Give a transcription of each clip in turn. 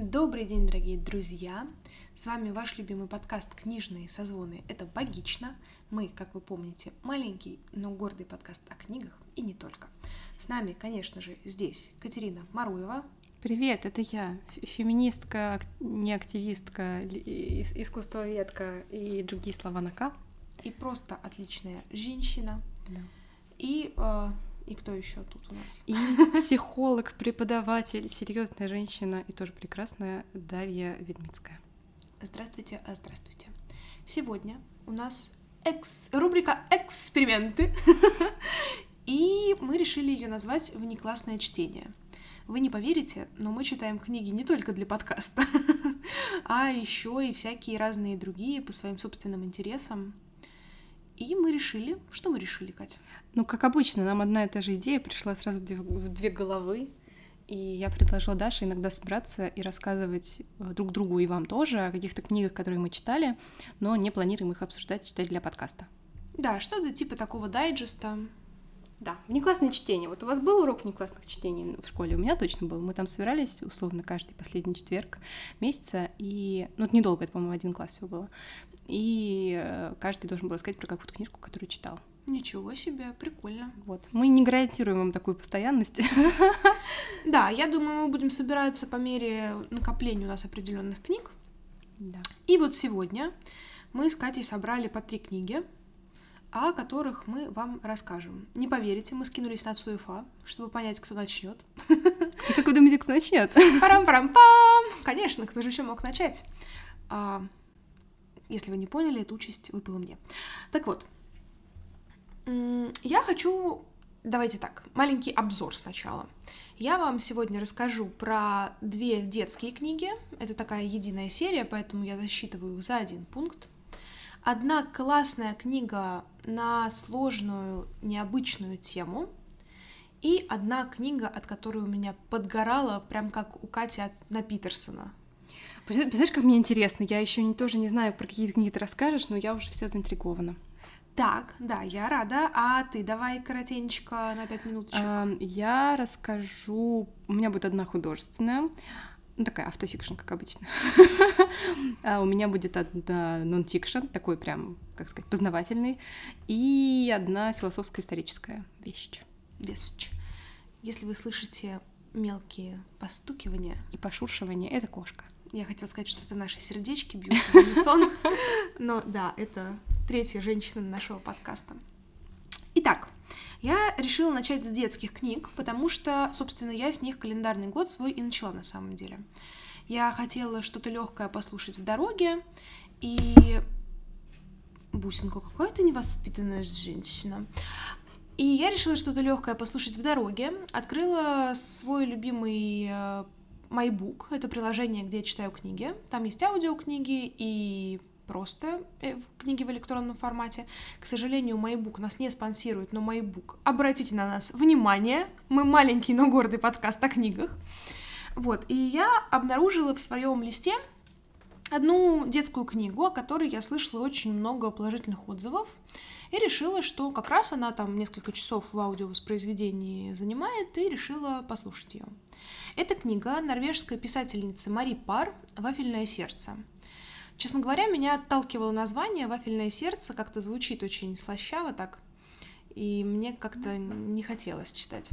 Добрый день, дорогие друзья! С вами ваш любимый подкаст «Книжные созвоны». Это «Богично». Мы, как вы помните, маленький, но гордый подкаст о книгах и не только. С нами, конечно же, здесь Катерина Маруева. Привет, это я, феминистка, не активистка, искусствоведка и другие слова на «к». И просто отличная женщина. Да. И э, и кто еще тут у нас? И психолог, преподаватель, серьезная женщина и тоже прекрасная Дарья Ведмицкая. Здравствуйте, а здравствуйте. Сегодня у нас экс... рубрика «Эксперименты». И мы решили ее назвать «Внеклассное чтение». Вы не поверите, но мы читаем книги не только для подкаста, а еще и всякие разные другие по своим собственным интересам. И мы решили, что мы решили, Катя? Ну, как обычно, нам одна и та же идея пришла сразу в две головы. И я предложила Даше иногда собираться и рассказывать э, друг другу и вам тоже о каких-то книгах, которые мы читали, но не планируем их обсуждать и читать для подкаста. Да, что-то типа такого дайджеста. Да, внеклассное чтение. Вот у вас был урок внеклассных чтений в школе? У меня точно был. Мы там собирались, условно, каждый последний четверг месяца, и... Ну, это недолго, это, по-моему, один класс всего было. И э, каждый должен был рассказать про какую-то книжку, которую читал. Ничего себе, прикольно. Вот. Мы не гарантируем вам такую постоянность. Да, я думаю, мы будем собираться по мере накопления у нас определенных книг. Да. И вот сегодня мы с Катей собрали по три книги, о которых мы вам расскажем. Не поверите, мы скинулись на Цуефа, чтобы понять, кто начнет. И как вы думаете, кто начнет? Парам-парам-пам! Конечно, кто же еще мог начать? Если вы не поняли, эту участь выпала мне. Так вот, я хочу... Давайте так, маленький обзор сначала. Я вам сегодня расскажу про две детские книги. Это такая единая серия, поэтому я засчитываю их за один пункт. Одна классная книга на сложную, необычную тему. И одна книга, от которой у меня подгорала, прям как у Кати от, на Питерсона. Знаешь, как мне интересно, я еще не, тоже не знаю, про какие книги ты расскажешь, но я уже вся заинтригована. Так, да, я рада. А ты давай коротенько на пять минут. Я расскажу. У меня будет одна художественная. Ну, такая автофикшн, как обычно. а у меня будет одна нонфикшн, такой прям, как сказать, познавательный, и одна философско-историческая вещь. Вещь. Если вы слышите мелкие постукивания и пошуршивания, это кошка. Я хотела сказать, что это наши сердечки бьются в унисон, но да, это третья женщина нашего подкаста. Итак, я решила начать с детских книг, потому что, собственно, я с них календарный год свой и начала на самом деле. Я хотела что-то легкое послушать в дороге, и Бусинка, какая ты невоспитанная женщина. И я решила что-то легкое послушать в дороге. Открыла свой любимый э, MyBook. Это приложение, где я читаю книги. Там есть аудиокниги и просто э, книги в электронном формате. К сожалению, MyBook нас не спонсирует, но MyBook, обратите на нас внимание, мы маленький, но гордый подкаст о книгах. Вот, и я обнаружила в своем листе одну детскую книгу, о которой я слышала очень много положительных отзывов, и решила, что как раз она там несколько часов в аудиовоспроизведении занимает, и решила послушать ее. Это книга норвежской писательницы Мари Пар «Вафельное сердце». Честно говоря, меня отталкивало название «Вафельное сердце», как-то звучит очень слащаво так, и мне как-то не хотелось читать.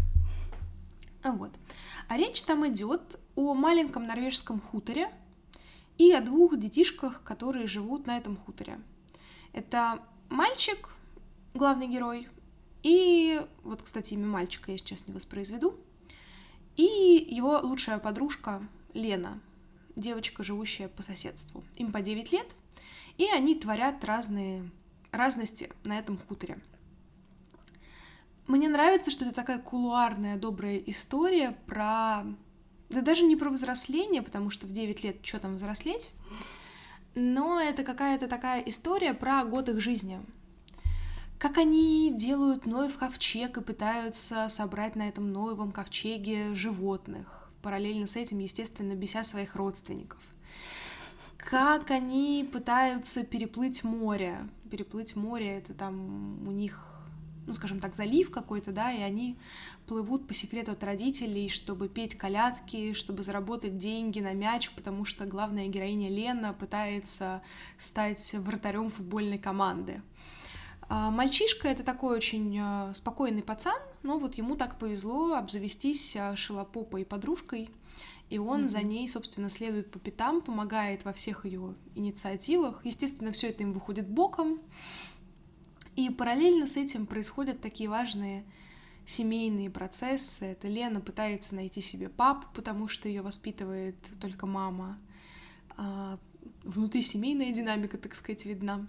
Вот. А речь там идет о маленьком норвежском хуторе и о двух детишках, которые живут на этом хуторе. Это мальчик, главный герой, и вот, кстати, имя мальчика я сейчас не воспроизведу, и его лучшая подружка Лена, девочка, живущая по соседству. Им по 9 лет, и они творят разные разности на этом хуторе. Мне нравится, что это такая кулуарная, добрая история про... Да даже не про взросление, потому что в 9 лет что там взрослеть, но это какая-то такая история про год их жизни. Как они делают Ноев ковчег и пытаются собрать на этом Ноевом ковчеге животных параллельно с этим, естественно, беся своих родственников. Как они пытаются переплыть море. Переплыть море — это там у них ну, скажем так, залив какой-то, да, и они плывут по секрету от родителей, чтобы петь колядки, чтобы заработать деньги на мяч, потому что главная героиня Лена пытается стать вратарем футбольной команды. А мальчишка это такой очень а, спокойный пацан, но вот ему так повезло обзавестись а, шелопопой подружкой, и он mm-hmm. за ней, собственно, следует по пятам, помогает во всех ее инициативах. Естественно, все это им выходит боком. И параллельно с этим происходят такие важные семейные процессы. Это Лена пытается найти себе папу, потому что ее воспитывает только мама. Внутрисемейная динамика, так сказать, видна.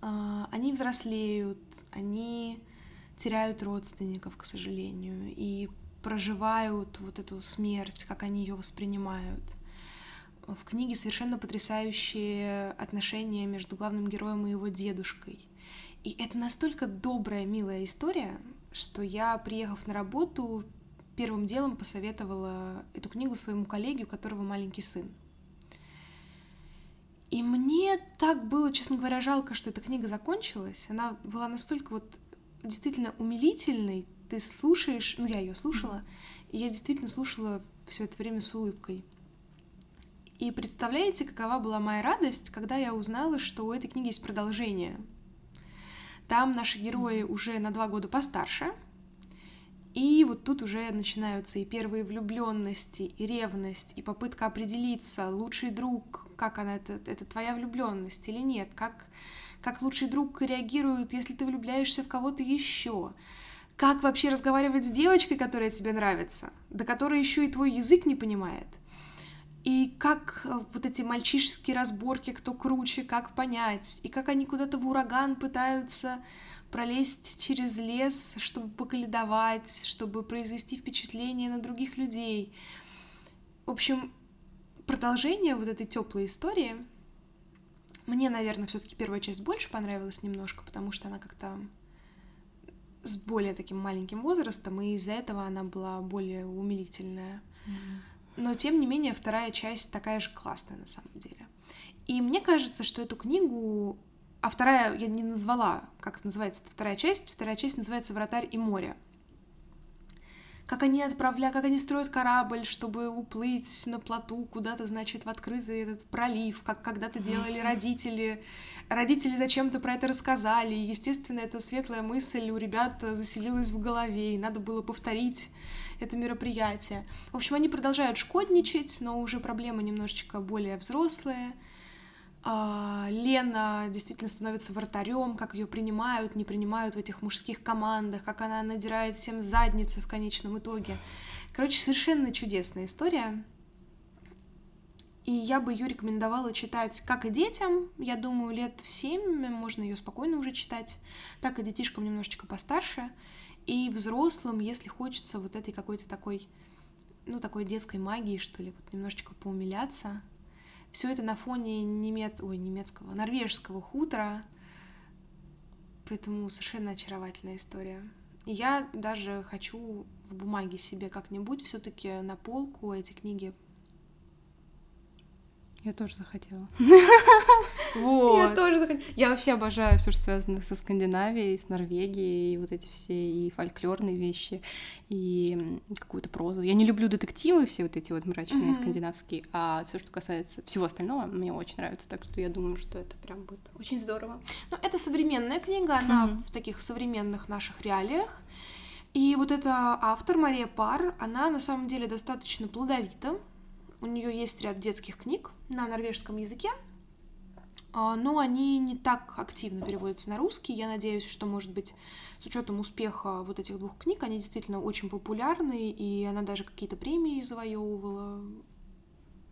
А, они взрослеют, они теряют родственников, к сожалению, и проживают вот эту смерть, как они ее воспринимают. В книге совершенно потрясающие отношения между главным героем и его дедушкой. И это настолько добрая, милая история, что я, приехав на работу, первым делом посоветовала эту книгу своему коллеге, у которого маленький сын. И мне так было, честно говоря, жалко, что эта книга закончилась. Она была настолько вот действительно умилительной. Ты слушаешь, ну я ее слушала, и я действительно слушала все это время с улыбкой. И представляете, какова была моя радость, когда я узнала, что у этой книги есть продолжение. Там наши герои уже на два года постарше, и вот тут уже начинаются и первые влюбленности, и ревность, и попытка определиться, лучший друг, как она, это, это твоя влюбленность или нет, как, как лучший друг реагирует, если ты влюбляешься в кого-то еще, как вообще разговаривать с девочкой, которая тебе нравится, до которой еще и твой язык не понимает. И как э, вот эти мальчишеские разборки, кто круче, как понять, и как они куда-то в ураган пытаются пролезть через лес, чтобы поколедовать, чтобы произвести впечатление на других людей. В общем, продолжение вот этой теплой истории. Мне, наверное, все-таки первая часть больше понравилась немножко, потому что она как-то с более таким маленьким возрастом, и из-за этого она была более умилительная. Но, тем не менее, вторая часть такая же классная на самом деле. И мне кажется, что эту книгу а вторая я не назвала, как называется вторая часть. Вторая часть называется «Вратарь и море». Как они отправляют, как они строят корабль, чтобы уплыть на плоту куда-то, значит, в открытый этот пролив, как когда-то делали родители. Родители зачем-то про это рассказали. Естественно, эта светлая мысль у ребят заселилась в голове, и надо было повторить это мероприятие. В общем, они продолжают шкодничать, но уже проблемы немножечко более взрослые. А, Лена действительно становится вратарем, как ее принимают, не принимают в этих мужских командах, как она надирает всем задницы в конечном итоге. Короче, совершенно чудесная история. И я бы ее рекомендовала читать как и детям, я думаю, лет в семь можно ее спокойно уже читать, так и детишкам немножечко постарше, и взрослым, если хочется вот этой какой-то такой, ну, такой детской магии, что ли, вот немножечко поумиляться, все это на фоне немец... Ой, немецкого, норвежского хутора. Поэтому совершенно очаровательная история. И я даже хочу в бумаге себе как-нибудь все-таки на полку эти книги я тоже захотела. Вот. Я тоже захотела. Я вообще обожаю все, что связано со Скандинавией, с Норвегией, и вот эти все и фольклорные вещи, и какую-то прозу. Я не люблю детективы все вот эти вот мрачные mm-hmm. скандинавские, а все, что касается всего остального, мне очень нравится, так что я думаю, что это прям будет очень здорово. Ну, это современная книга, она mm-hmm. в таких современных наших реалиях. И вот эта автор Мария Пар, она на самом деле достаточно плодовита, у нее есть ряд детских книг на норвежском языке, но они не так активно переводятся на русский. Я надеюсь, что, может быть, с учетом успеха вот этих двух книг, они действительно очень популярны, и она даже какие-то премии завоевывала.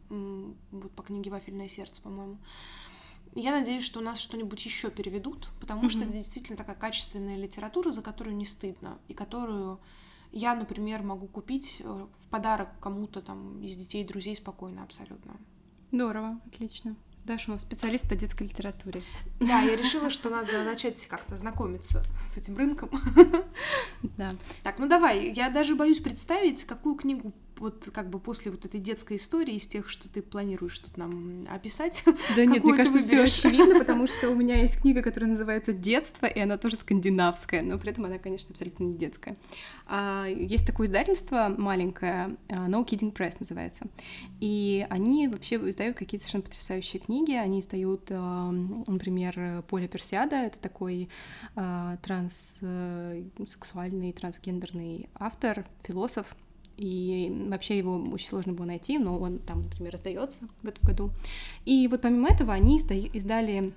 Вот по книге «Вафельное сердце», по-моему. Я надеюсь, что у нас что-нибудь еще переведут, потому mm-hmm. что это действительно такая качественная литература, за которую не стыдно, и которую я, например, могу купить э, в подарок кому-то там из детей, друзей спокойно абсолютно. Здорово, отлично. Даша у нас специалист по детской литературе. Да, я решила, что надо начать как-то знакомиться с этим рынком. Да. Так, ну давай, я даже боюсь представить, какую книгу вот как бы после вот этой детской истории из тех, что ты планируешь тут нам описать? Да нет, мне кажется, все очевидно, потому что у меня есть книга, которая называется «Детство», и она тоже скандинавская, но при этом она, конечно, абсолютно не детская. А, есть такое издательство маленькое, а, No Kidding Press называется, и они вообще издают какие-то совершенно потрясающие книги, они издают, а, например, «Поле Персиада», это такой транссексуальный, трансгендерный автор, философ, и вообще его очень сложно было найти, но он там, например, раздается в этом году. И вот помимо этого они издали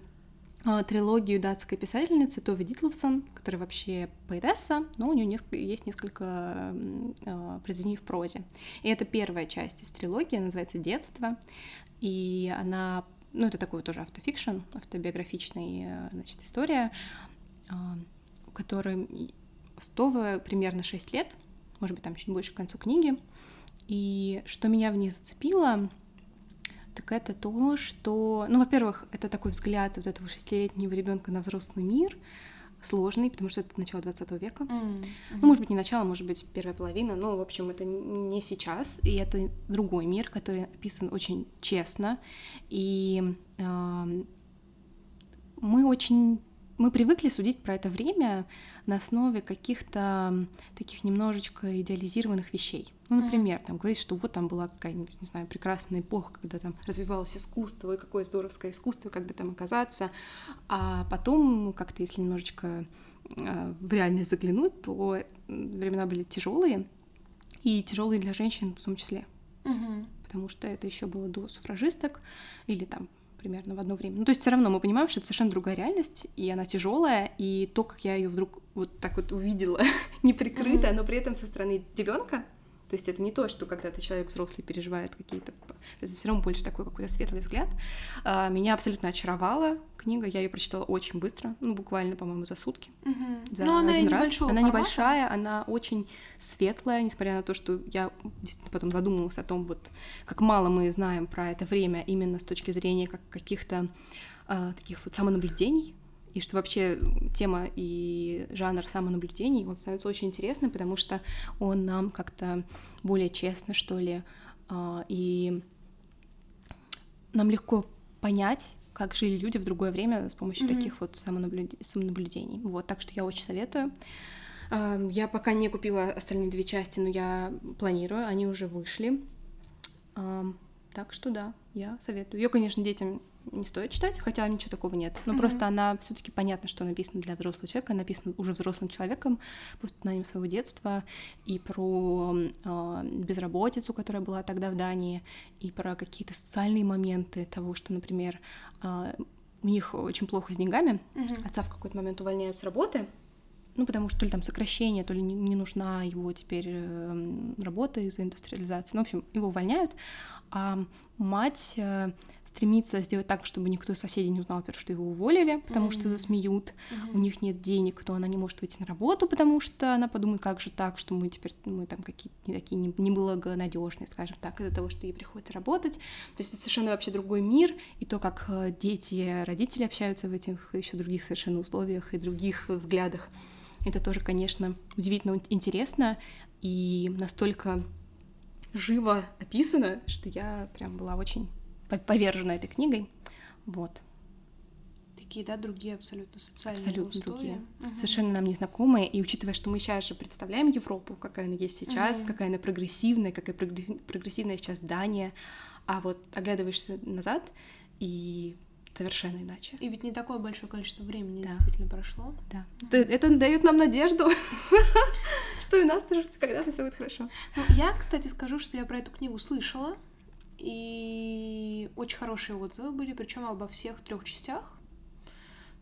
а, трилогию датской писательницы Тови Дитловсон, которая вообще поэтесса, но у нее несколько, есть несколько э, произведений в прозе. И это первая часть из трилогии, называется «Детство», и она, ну, это такой тоже автофикшн, автобиографичная, значит, история, э, в которой Стова примерно 6 лет — может быть, там чуть больше к концу книги. И что меня в ней зацепило, так это то, что, ну, во-первых, это такой взгляд вот этого шестилетнего ребенка на взрослый мир, сложный, потому что это начало 20 века. Mm-hmm. Ну, может быть, не начало, может быть, первая половина, но, в общем, это не сейчас, и это другой мир, который описан очень честно, и э, мы очень мы привыкли судить про это время на основе каких-то таких немножечко идеализированных вещей. Ну, например, там говорить, что вот там была какая-нибудь, не знаю, прекрасная эпоха, когда там развивалось искусство, и какое здоровское искусство, как бы там оказаться. А потом, как-то, если немножечко э, в реальность заглянуть, то времена были тяжелые, и тяжелые для женщин в том числе. Угу. Потому что это еще было до суфражисток или там примерно в одно время. Ну, то есть все равно мы понимаем, что это совершенно другая реальность, и она тяжелая, и то, как я ее вдруг вот так вот увидела, не прикрытая, но при этом со стороны ребенка, то есть это не то, что когда ты человек взрослый переживает какие-то... Это все равно больше такой какой-то светлый взгляд. А, меня абсолютно очаровала книга. Я ее прочитала очень быстро, ну, буквально, по-моему, за сутки. Угу. За Но она один раз. Она формата. небольшая, она очень светлая, несмотря на то, что я действительно потом задумалась о том, вот как мало мы знаем про это время именно с точки зрения как каких-то э, таких вот самонаблюдений и что вообще тема и жанр самонаблюдений, он становится очень интересным, потому что он нам как-то более честно, что ли, а, и нам легко понять, как жили люди в другое время с помощью mm-hmm. таких вот самонаблюд... самонаблюдений. Вот, так что я очень советую. А, я пока не купила остальные две части, но я планирую, они уже вышли. Так что да, я советую. Ее, конечно, детям не стоит читать, хотя ничего такого нет. Но mm-hmm. просто она все-таки понятно, что написана для взрослого человека, написана уже взрослым человеком по воспоминаниям своего детства и про э, безработицу, которая была тогда в Дании, и про какие-то социальные моменты того, что, например, э, у них очень плохо с деньгами, mm-hmm. отца в какой-то момент увольняют с работы, ну, потому что то ли там сокращение, то ли не, не нужна его теперь э, работа из-за индустриализации. Ну, в общем, его увольняют, а мать э, стремится сделать так, чтобы никто из соседей не узнал, во что его уволили, потому mm-hmm. что засмеют. Mm-hmm. У них нет денег, то она не может выйти на работу, потому что она подумает, как же так, что мы теперь мы там какие-то не такие не, неблагонадежные, скажем так, из-за того, что ей приходится работать. То есть это совершенно вообще другой мир, и то, как э, дети, родители общаются в этих еще других совершенно условиях и других взглядах. Это тоже, конечно, удивительно интересно и настолько живо описано, что я прям была очень повержена этой книгой. Вот. Такие, да, другие абсолютно социальные Абсолютно условия. другие. Угу. Совершенно нам незнакомые. И учитывая, что мы сейчас же представляем Европу, какая она есть сейчас, угу. какая она прогрессивная, какая прогрессивная сейчас Дания, а вот оглядываешься назад и совершенно иначе. И ведь не такое большое количество времени да. действительно прошло. Да. Это, это дает нам надежду, что и нас тоже когда-то все будет хорошо. Ну, я, кстати, скажу, что я про эту книгу слышала, и очень хорошие отзывы были, причем обо всех трех частях.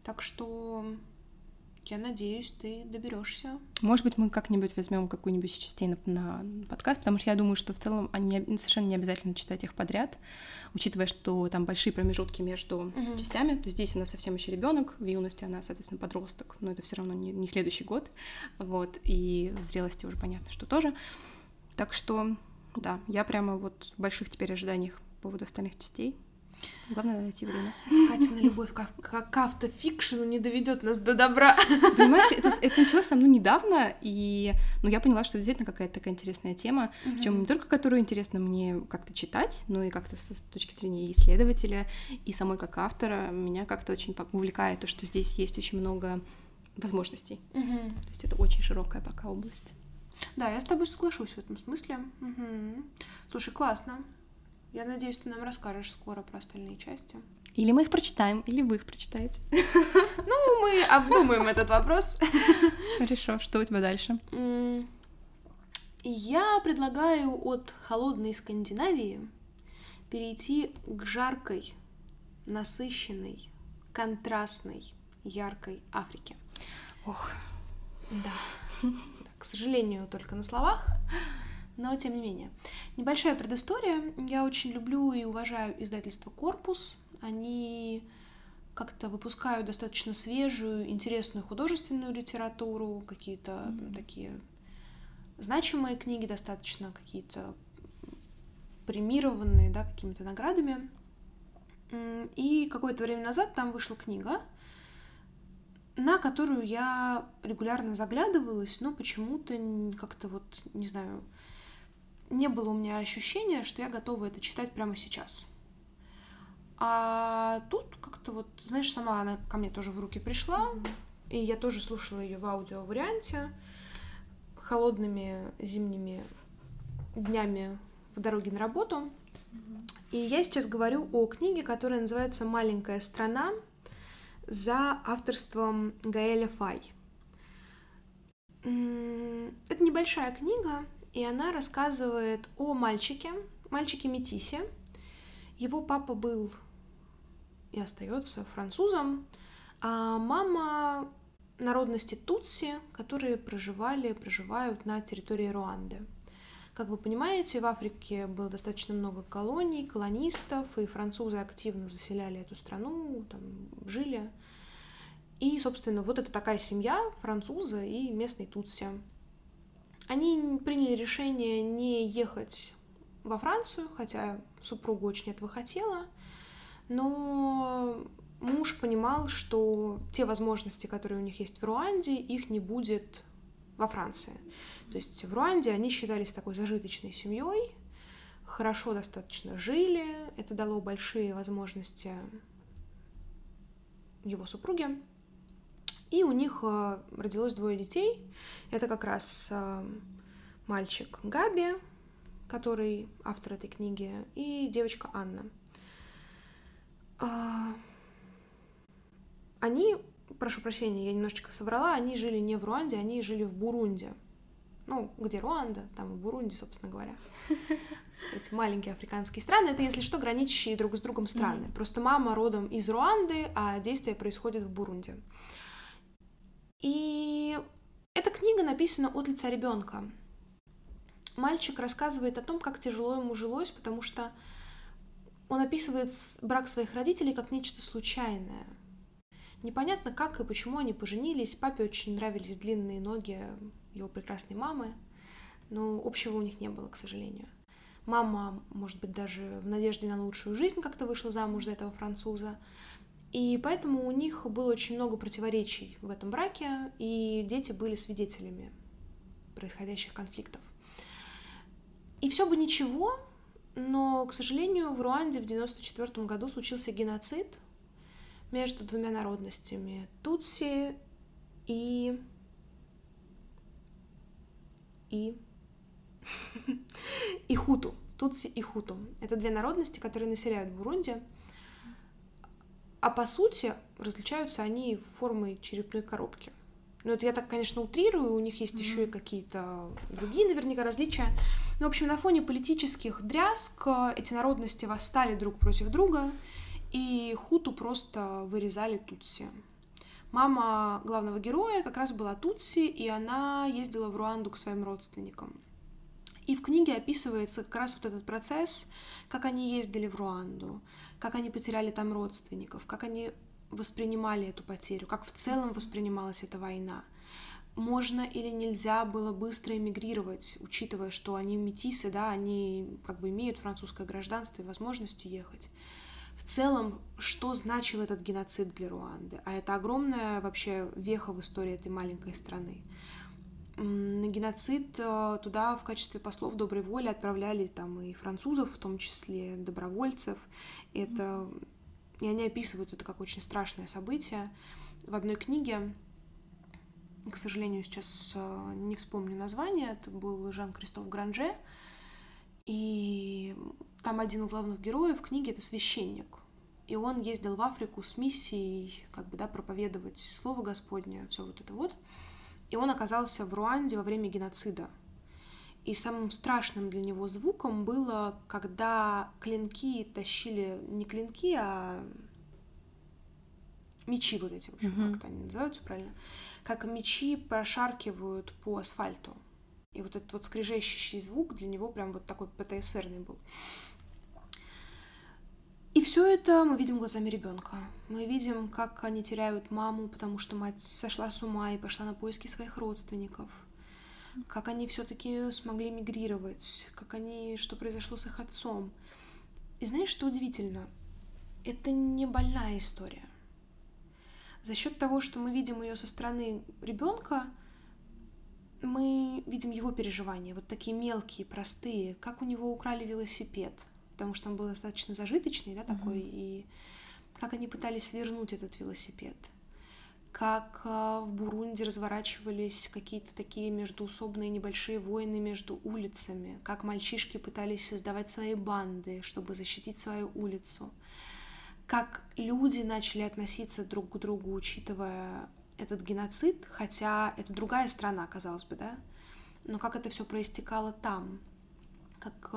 Так что я надеюсь, ты доберешься. Может быть, мы как-нибудь возьмем какую-нибудь из частей на, на подкаст, потому что я думаю, что в целом они совершенно не обязательно читать их подряд, учитывая, что там большие промежутки между угу. частями. То есть здесь она совсем еще ребенок, в юности она, соответственно, подросток, но это все равно не, не следующий год. Вот, и в зрелости уже понятно, что тоже. Так что, да, я прямо вот в больших теперь ожиданиях по поводу остальных частей. Главное найти время. Катина любовь к, к, к автофикшену не доведет нас до добра. Понимаешь, это, это началось со мной недавно, и ну, я поняла, что действительно какая-то такая интересная тема, mm-hmm. причем не только которую интересно мне как-то читать, но и как-то с, с точки зрения исследователя, и самой как автора, меня как-то очень увлекает то, что здесь есть очень много возможностей. Mm-hmm. То есть это очень широкая пока область. Да, я с тобой соглашусь в этом смысле. Угу. Слушай, классно. Я надеюсь, ты нам расскажешь скоро про остальные части. Или мы их прочитаем, или вы их прочитаете. Ну, мы обдумаем этот вопрос. Хорошо, что у тебя дальше? Я предлагаю от холодной Скандинавии перейти к жаркой, насыщенной, контрастной, яркой Африке. Ох. Да. К сожалению, только на словах но тем не менее. Небольшая предыстория. Я очень люблю и уважаю издательство «Корпус». Они как-то выпускают достаточно свежую, интересную художественную литературу, какие-то mm-hmm. такие значимые книги, достаточно какие-то премированные, да, какими-то наградами. И какое-то время назад там вышла книга, на которую я регулярно заглядывалась, но почему-то как-то вот, не знаю, не было у меня ощущения, что я готова это читать прямо сейчас. А тут как-то вот, знаешь, сама она ко мне тоже в руки пришла, mm-hmm. и я тоже слушала ее в аудио-варианте холодными зимними днями в дороге на работу. Mm-hmm. И я сейчас говорю о книге, которая называется «Маленькая страна» за авторством Гаэля Фай. Это небольшая книга, и она рассказывает о мальчике, мальчике Метисе. Его папа был и остается французом, а мама народности Тутси, которые проживали, проживают на территории Руанды. Как вы понимаете, в Африке было достаточно много колоний, колонистов, и французы активно заселяли эту страну, там жили. И, собственно, вот это такая семья француза и местной Тутси. Они приняли решение не ехать во Францию, хотя супруга очень этого хотела, но муж понимал, что те возможности, которые у них есть в Руанде, их не будет во Франции. То есть в Руанде они считались такой зажиточной семьей, хорошо достаточно жили, это дало большие возможности его супруге. И у них э, родилось двое детей. Это как раз э, мальчик Габи, который автор этой книги, и девочка Анна. А, они, прошу прощения, я немножечко соврала, они жили не в Руанде, они жили в Бурунде. Ну, где Руанда, там и Бурунди, собственно говоря. Эти маленькие африканские страны, это, если что, граничащие друг с другом страны. Mm-hmm. Просто мама родом из Руанды, а действие происходит в Бурунде. И эта книга написана от лица ребенка. Мальчик рассказывает о том, как тяжело ему жилось, потому что он описывает брак своих родителей как нечто случайное. Непонятно, как и почему они поженились. Папе очень нравились длинные ноги его прекрасной мамы, но общего у них не было, к сожалению. Мама, может быть, даже в надежде на лучшую жизнь как-то вышла замуж за этого француза. И поэтому у них было очень много противоречий в этом браке, и дети были свидетелями происходящих конфликтов. И все бы ничего, но, к сожалению, в Руанде в 1994 году случился геноцид между двумя народностями — Тутси и... и... и Хуту. Тутси и Хуту. Это две народности, которые населяют Бурунди — а по сути различаются они формой черепной коробки. Ну, это я так, конечно, утрирую, у них есть mm-hmm. еще и какие-то другие наверняка различия. Но, в общем, на фоне политических дрязг эти народности восстали друг против друга, и хуту просто вырезали тутси. Мама главного героя как раз была тутси, и она ездила в Руанду к своим родственникам. И в книге описывается как раз вот этот процесс, как они ездили в Руанду, как они потеряли там родственников, как они воспринимали эту потерю, как в целом воспринималась эта война. Можно или нельзя было быстро эмигрировать, учитывая, что они метисы, да, они как бы имеют французское гражданство и возможность уехать. В целом, что значил этот геноцид для Руанды. А это огромная вообще веха в истории этой маленькой страны. На геноцид э, туда в качестве послов доброй воли отправляли там и французов, в том числе добровольцев. Это... И они описывают это как очень страшное событие. В одной книге, к сожалению, сейчас э, не вспомню название, это был Жан-Кристоф Гранже, и там один из главных героев книги — это священник. И он ездил в Африку с миссией, как бы, да, проповедовать Слово Господне, все вот это вот. И он оказался в Руанде во время геноцида. И самым страшным для него звуком было, когда клинки тащили не клинки, а мечи вот эти, в общем, mm-hmm. как-то они называются правильно, как мечи прошаркивают по асфальту. И вот этот вот скрежещущий звук для него прям вот такой ПТСРный был. И все это мы видим глазами ребенка. Мы видим, как они теряют маму, потому что мать сошла с ума и пошла на поиски своих родственников. Как они все-таки смогли мигрировать, как они, что произошло с их отцом. И знаешь, что удивительно? Это не больная история. За счет того, что мы видим ее со стороны ребенка, мы видим его переживания, вот такие мелкие, простые, как у него украли велосипед, потому что он был достаточно зажиточный, да, такой, mm-hmm. и как они пытались вернуть этот велосипед, как э, в Бурунди разворачивались какие-то такие междуусобные небольшие войны между улицами, как мальчишки пытались создавать свои банды, чтобы защитить свою улицу, как люди начали относиться друг к другу, учитывая этот геноцид, хотя это другая страна, казалось бы, да, но как это все проистекало там, как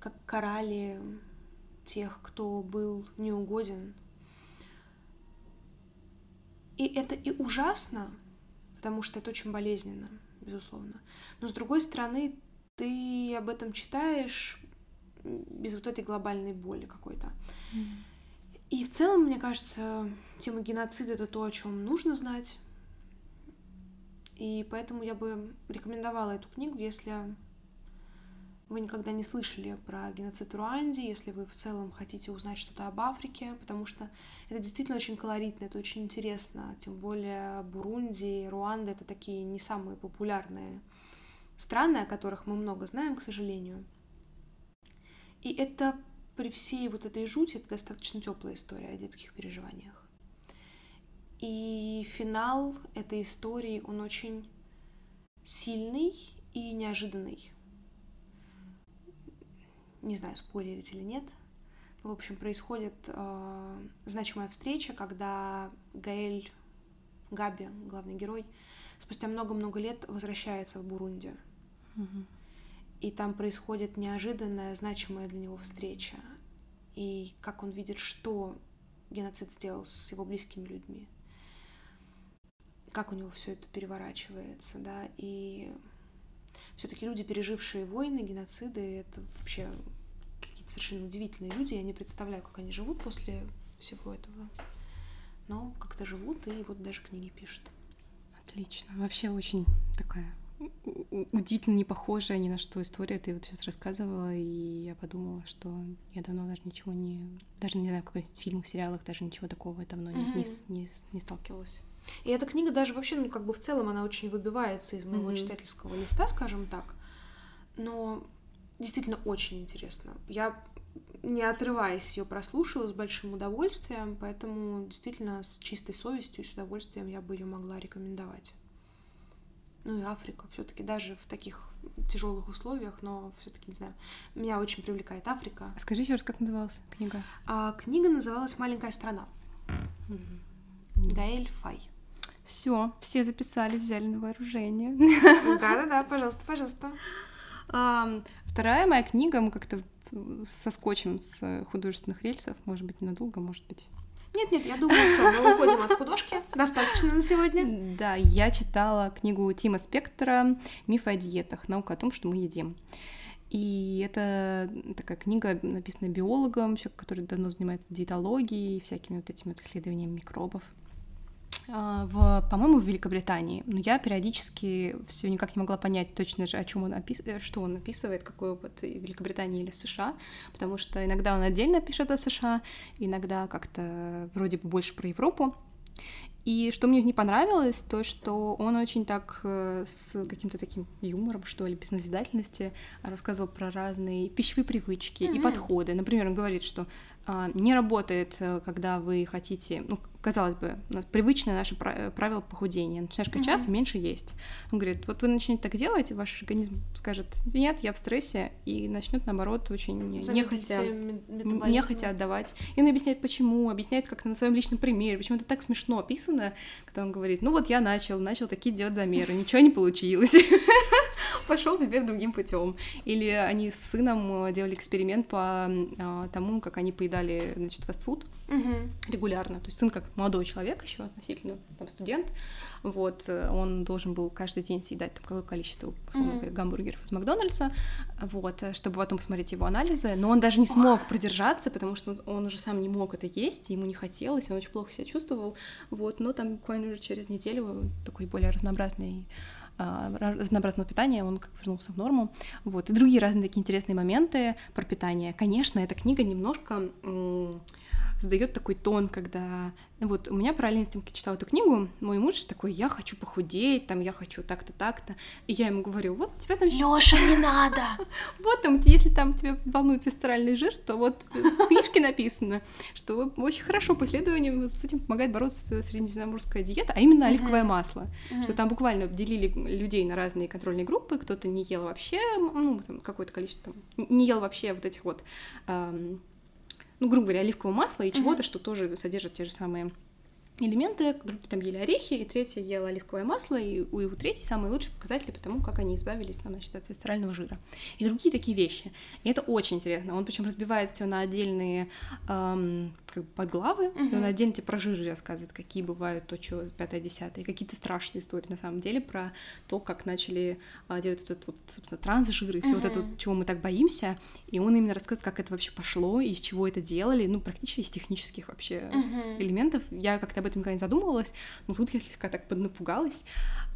как карали тех, кто был неугоден. И это и ужасно, потому что это очень болезненно, безусловно. Но с другой стороны, ты об этом читаешь без вот этой глобальной боли какой-то. Mm. И в целом, мне кажется, тема геноцида это то, о чем нужно знать. И поэтому я бы рекомендовала эту книгу, если вы никогда не слышали про геноцид в Руанде, если вы в целом хотите узнать что-то об Африке, потому что это действительно очень колоритно, это очень интересно, тем более Бурунди, Руанда — это такие не самые популярные страны, о которых мы много знаем, к сожалению. И это при всей вот этой жути, это достаточно теплая история о детских переживаниях. И финал этой истории, он очень сильный и неожиданный не знаю, спойлерить или нет. В общем, происходит э, значимая встреча, когда Гаэль Габи, главный герой, спустя много-много лет возвращается в Бурунди. Mm-hmm. И там происходит неожиданная, значимая для него встреча. И как он видит, что геноцид сделал с его близкими людьми. Как у него все это переворачивается, да, и все-таки люди, пережившие войны, геноциды, это вообще какие-то совершенно удивительные люди. Я не представляю, как они живут после всего этого. Но как-то живут и вот даже книги пишут. Отлично. Вообще очень такая удивительно не похожая ни на что история. Ты вот сейчас рассказывала, и я подумала, что я давно даже ничего не... Даже, не знаю, в каких-нибудь фильмах, сериалах даже ничего такого давно mm-hmm. не, не, не сталкивалась. И эта книга даже вообще, ну, как бы в целом, она очень выбивается из моего mm-hmm. читательского листа, скажем так. Но действительно очень интересно. Я не отрываясь ее прослушала с большим удовольствием, поэтому действительно с чистой совестью и с удовольствием я бы ее могла рекомендовать. Ну и Африка все-таки даже в таких тяжелых условиях, но все-таки не знаю, меня очень привлекает Африка. Скажи еще раз, как называлась книга? А, книга называлась Маленькая страна. Mm-hmm. Гаэль Фай. Все, все записали, взяли на вооружение. Да-да-да, пожалуйста, пожалуйста. Вторая моя книга, мы как-то соскочим с художественных рельсов, может быть, ненадолго, может быть. Нет, нет, я думаю, все, мы уходим от художки. Достаточно на сегодня. Да, я читала книгу Тима Спектора «Мифы о диетах. Наука о том, что мы едим». И это такая книга, написанная биологом, человек, который давно занимается диетологией, всякими вот этими вот исследованиями микробов. А, в, по-моему, в Великобритании. Но я периодически все никак не могла понять точно же, о чем он опис... Э, что он описывает, какой опыт Великобритании или США, потому что иногда он отдельно пишет о США, иногда как-то вроде бы больше про Европу. И что мне не понравилось, то, что он очень так э, с каким-то таким юмором, что ли, без назидательности рассказывал про разные пищевые привычки mm-hmm. и подходы. Например, он говорит, что не работает, э, когда вы хотите, ну, казалось бы, привычное наше э, правило похудения. Начинаешь качаться, mm-hmm. меньше есть. Он говорит, вот вы начнете так делать, ваш организм скажет, нет, я в стрессе, и начнет наоборот очень нехотя, нехотя отдавать. И он объясняет, почему, объясняет как-то на своем личном примере, почему это так смешно описано, когда он говорит, ну вот я начал, начал такие делать замеры, ничего не получилось. Пошел теперь другим путем. Или они с сыном э, делали эксперимент по а, тому, как они поедали, значит, фастфуд регулярно. То есть сын как молодой человек еще относительно, там, студент, вот, э, он должен был каждый день съедать там какое количество, гамбургеров из Макдональдса, вот, э, чтобы потом посмотреть его анализы, но он даже не смог продержаться, потому что он уже сам не мог это есть, ему не хотелось, он очень плохо себя чувствовал, вот, но там буквально уже через неделю такой более разнообразный разнообразного питания, он как вернулся в норму. Вот. И другие разные такие интересные моменты про питание. Конечно, эта книга немножко задает такой тон, когда... Вот у меня параллельно с тем, как я читала эту книгу, мой муж такой, я хочу похудеть, там, я хочу так-то, так-то. И я ему говорю, вот тебя там... Лёша, не надо! Вот там, если там тебя волнует висцеральный жир, то вот в книжке написано, что очень хорошо по исследованиям с этим помогает бороться средиземноморская диета, а именно оливковое масло. Что там буквально делили людей на разные контрольные группы, кто-то не ел вообще, ну, какое-то количество, не ел вообще вот этих вот ну, грубо говоря, оливкового масла и чего-то, что тоже содержит те же самые элементы, другие там ели орехи, и третья ела оливковое масло, и у, у третьей самые лучшие показатели по тому, как они избавились там, значит, от висцерального жира. И другие такие вещи. И это очень интересно. Он причем разбивает все на отдельные эм, как бы подглавы, uh-huh. и он отдельно тебе про жиры рассказывает, какие бывают то, что пятое, десятое, какие-то страшные истории на самом деле про то, как начали а, делать вот этот вот, собственно, трансжир и все uh-huh. вот это, вот, чего мы так боимся, и он именно рассказывает, как это вообще пошло, и из чего это делали, ну, практически из технических вообще uh-huh. элементов. Я как-то об этом никогда не задумывалась, но тут я слегка так поднапугалась.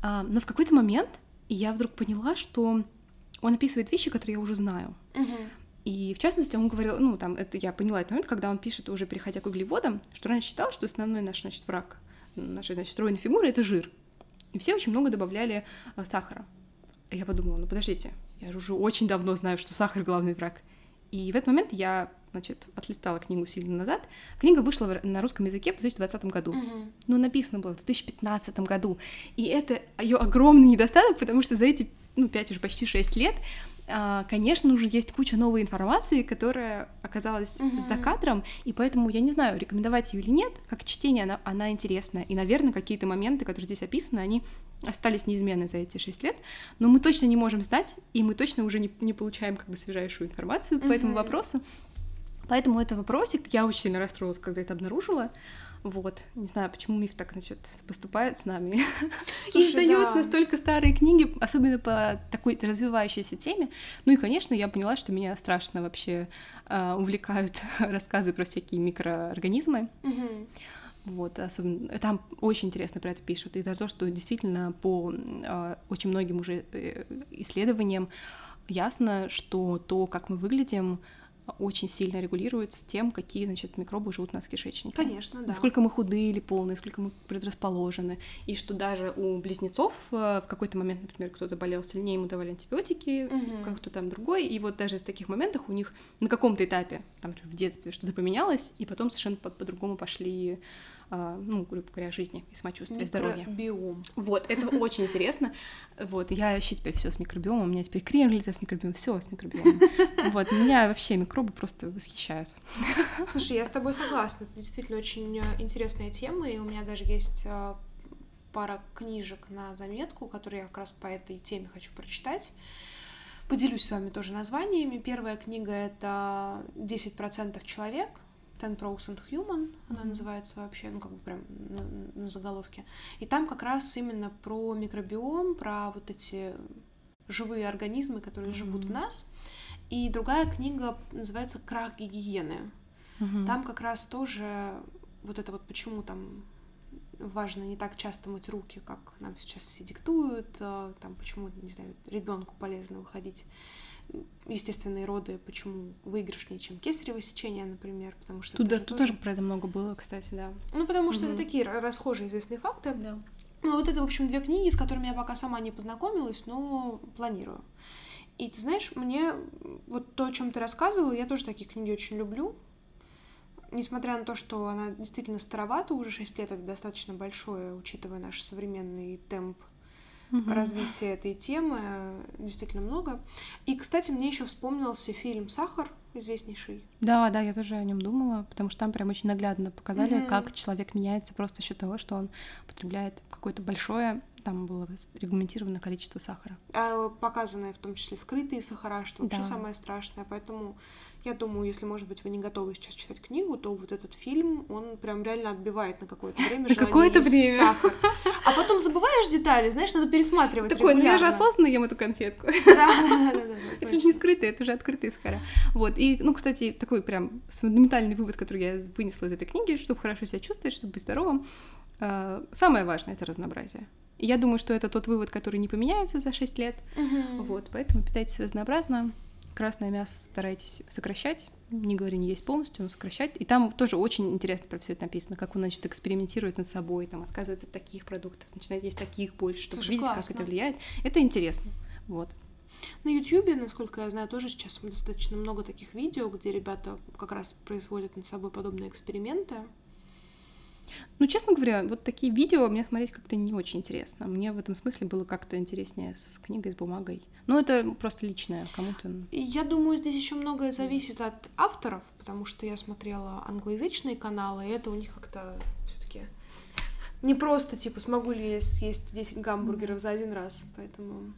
А, но в какой-то момент я вдруг поняла, что он описывает вещи, которые я уже знаю. Uh-huh. И в частности, он говорил, ну, там, это я поняла этот момент, когда он пишет, уже переходя к углеводам, что раньше считал, что основной наш, значит, враг нашей, значит, стройной фигуры — это жир. И все очень много добавляли а, сахара. И я подумала, ну, подождите, я же уже очень давно знаю, что сахар — главный враг. И в этот момент я, значит, отлистала книгу сильно назад. Книга вышла на русском языке в 2020 году. Uh-huh. Но написано было в 2015 году. И это ее огромный недостаток, потому что за эти, ну, 5 уже почти 6 лет а, конечно, уже есть куча новой информации, которая оказалась mm-hmm. за кадром, и поэтому я не знаю, рекомендовать ее или нет. Как чтение она, она интересная, и, наверное, какие-то моменты, которые здесь описаны, они остались неизменны за эти шесть лет, но мы точно не можем знать, и мы точно уже не, не получаем как бы свежайшую информацию по этому вопросу. Поэтому это вопросик, я очень сильно расстроилась, когда это обнаружила. Вот, не знаю, почему миф так, значит, поступает с нами и издает да. настолько старые книги, особенно по такой развивающейся теме. Ну и, конечно, я поняла, что меня страшно вообще э, увлекают рассказы про всякие микроорганизмы. Угу. Вот, особенно там очень интересно про это пишут. И это то, что действительно по э, очень многим уже э, исследованиям ясно, что то, как мы выглядим, очень сильно регулируется тем, какие, значит, микробы живут у нас в кишечнике. Конечно, да. Насколько мы худые или полные, сколько мы предрасположены. И что даже у близнецов э, в какой-то момент, например, кто-то болел сильнее, ему давали антибиотики, угу. как-то там другой. И вот даже в таких моментах у них на каком-то этапе, там, в детстве что-то поменялось, и потом совершенно по-другому пошли ну, грубо говоря, жизни и самочувствия, здоровья. Микробиом. Вот, это очень интересно. Вот, я вообще теперь все с микробиомом, у меня теперь крем лица с микробиомом, все с микробиомом. Вот, меня вообще микробы просто восхищают. Слушай, я с тобой согласна, это действительно очень э, интересная тема, и у меня даже есть э, пара книжек на заметку, которые я как раз по этой теме хочу прочитать. Поделюсь с вами тоже названиями. Первая книга — это «10% человек», Ten Percent Human, она mm-hmm. называется вообще, ну, как бы прям на, на заголовке. И там как раз именно про микробиом, про вот эти живые организмы, которые mm-hmm. живут в нас. И другая книга называется «Крах гигиены». Mm-hmm. Там как раз тоже вот это вот почему там важно не так часто мыть руки, как нам сейчас все диктуют, а, там почему, не знаю, ребенку полезно выходить естественные роды, почему выигрышнее, чем кесарево сечение, например, потому что... Тут, да, тут тоже про это много было, кстати, да. Ну, потому что угу. это такие расхожие известные факты. Да. Ну, вот это, в общем, две книги, с которыми я пока сама не познакомилась, но планирую. И ты знаешь, мне вот то, о чем ты рассказывала, я тоже такие книги очень люблю. Несмотря на то, что она действительно старовата, уже 6 лет это достаточно большое, учитывая наш современный темп угу. развития этой темы, действительно много. И, кстати, мне еще вспомнился фильм Сахар известнейший. Да, да, я тоже о нем думала, потому что там прям очень наглядно показали, mm как человек меняется просто счет того, что он потребляет какое-то большое там было регламентировано количество сахара. А показанные в том числе скрытые сахара, что вообще да. самое страшное. Поэтому я думаю, если, может быть, вы не готовы сейчас читать книгу, то вот этот фильм, он прям реально отбивает на какое-то время На какое-то время. Сахар. А потом забываешь детали, знаешь, надо пересматривать Такой, ну я же осознанно ем эту конфетку. Это же не скрытые, это же открытые сахара. Вот, и, ну, кстати, такой прям фундаментальный вывод, который я вынесла из этой книги, чтобы хорошо себя чувствовать, чтобы быть здоровым, э, самое важное — это разнообразие. Я думаю, что это тот вывод, который не поменяется за 6 лет. Вот, поэтому питайтесь разнообразно, красное мясо старайтесь сокращать, не говорю, не есть полностью, но сокращать. И там тоже очень интересно про все это написано, как он, значит, экспериментирует над собой, там, отказывается от таких продуктов, начинает есть таких больше, чтобы Слушай, видеть, классно. как это влияет. Это интересно, вот. На Ютьюбе, насколько я знаю, тоже сейчас достаточно много таких видео, где ребята как раз производят над собой подобные эксперименты. Ну, честно говоря, вот такие видео мне смотреть как-то не очень интересно. Мне в этом смысле было как-то интереснее с книгой, с бумагой. Но это просто личное кому-то. Я думаю, здесь еще многое зависит от авторов, потому что я смотрела англоязычные каналы, и это у них как-то все-таки не просто, типа, смогу ли я съесть 10 гамбургеров за один раз, поэтому...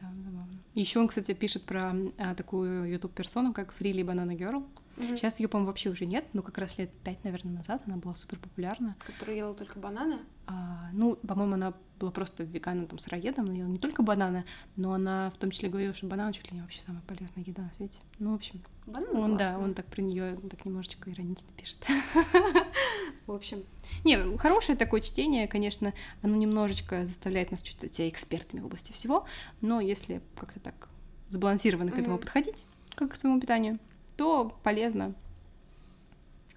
Да, забавно. Еще он, кстати, пишет про а, такую YouTube-персону, как Фрили Банана Girl. Угу. Сейчас ее, по-моему, вообще уже нет, но как раз лет пять, наверное, назад она была супер популярна. Которая ела только бананы? А, ну, по-моему, она была просто веганом, там, сыроедом, она ела не только бананы, но она в том числе говорила, что бананы чуть ли не вообще самая полезная еда на свете. Ну, в общем, бананы он, да, он так про нее так немножечко иронично пишет. В общем, не, хорошее такое чтение, конечно, оно немножечко заставляет нас чувствовать себя экспертами в области всего, но если как-то так сбалансированно к этому подходить, как к своему питанию, то полезно.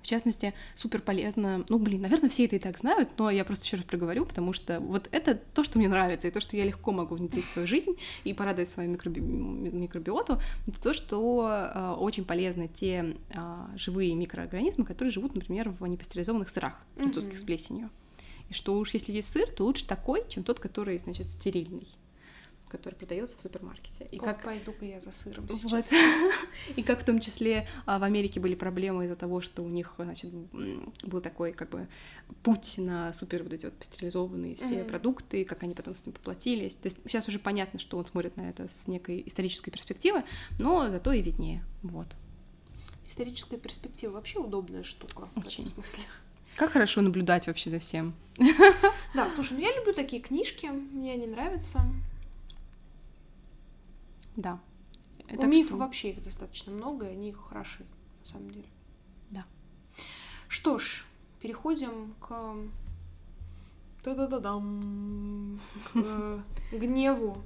В частности, супер полезно. Ну, блин, наверное, все это и так знают, но я просто еще раз проговорю, потому что вот это то, что мне нравится, и то, что я легко могу внедрить в свою жизнь и порадовать свою микроби... микробиоту, это то, что э, очень полезны те э, живые микроорганизмы, которые живут, например, в непастеризованных сырах французских mm-hmm. с плесенью. И что уж если есть сыр, то лучше такой, чем тот, который, значит, стерильный который продается в супермаркете. И Ох, как пойду-ка я за сыром сейчас. И как в том числе а, в Америке были проблемы из-за того, что у них, значит, был такой как бы путь на супер вот эти вот пастеризованные все mm-hmm. продукты, как они потом с ним поплатились. То есть сейчас уже понятно, что он смотрит на это с некой исторической перспективы, но зато и виднее. Вот. Историческая перспектива вообще удобная штука Очень. в этом смысле. Как хорошо наблюдать вообще за всем. Да, слушай, ну я люблю такие книжки, мне они нравятся. Да. У так мифов что... вообще их достаточно много, и они хороши, на самом деле. Да. Что ж, переходим к Та-да-да-дам. К гневу,